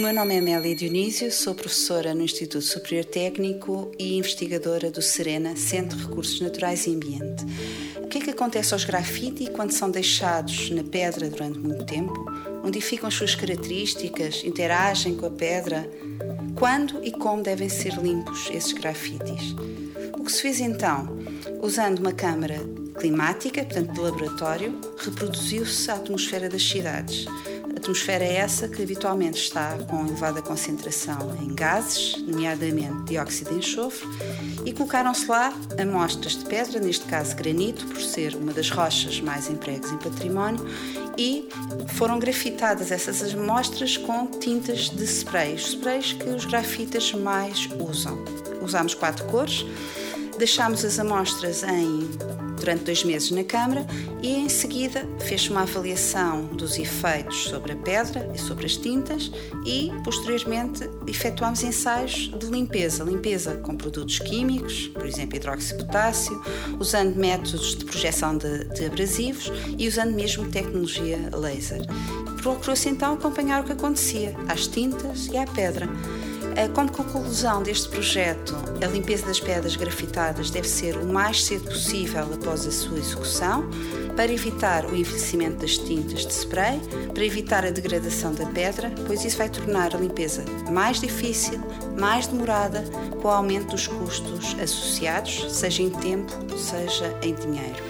nome é Amélia Dionísio, sou professora no Instituto Superior Técnico e investigadora do Serena, Centro de Recursos Naturais e Ambiente. O que é que acontece aos grafite quando são deixados na pedra durante muito tempo? Modificam as suas características, interagem com a pedra? Quando e como devem ser limpos esses grafites? O que se fez então? Usando uma câmara climática, portanto de laboratório, reproduziu-se a atmosfera das cidades. Atmosfera é essa que habitualmente está com elevada concentração em gases, nomeadamente dióxido de enxofre, e colocaram-se lá amostras de pedra, neste caso granito, por ser uma das rochas mais empregues em património, e foram grafitadas essas amostras com tintas de sprays, sprays que os grafitas mais usam. Usámos quatro cores, deixámos as amostras em durante dois meses na Câmara e em seguida fez uma avaliação dos efeitos sobre a pedra e sobre as tintas e posteriormente efetuámos ensaios de limpeza, limpeza com produtos químicos, por exemplo hidróxido de potássio, usando métodos de projeção de, de abrasivos e usando mesmo tecnologia laser. Procurou-se então acompanhar o que acontecia às tintas e à pedra. Eh, como conclusão deste projeto, a limpeza das pedras grafitadas deve ser o mais cedo possível após a sua execução, para evitar o envelhecimento das tintas de spray, para evitar a degradação da pedra, pois isso vai tornar a limpeza mais difícil, mais demorada, com o aumento dos custos associados, seja em tempo, seja em dinheiro.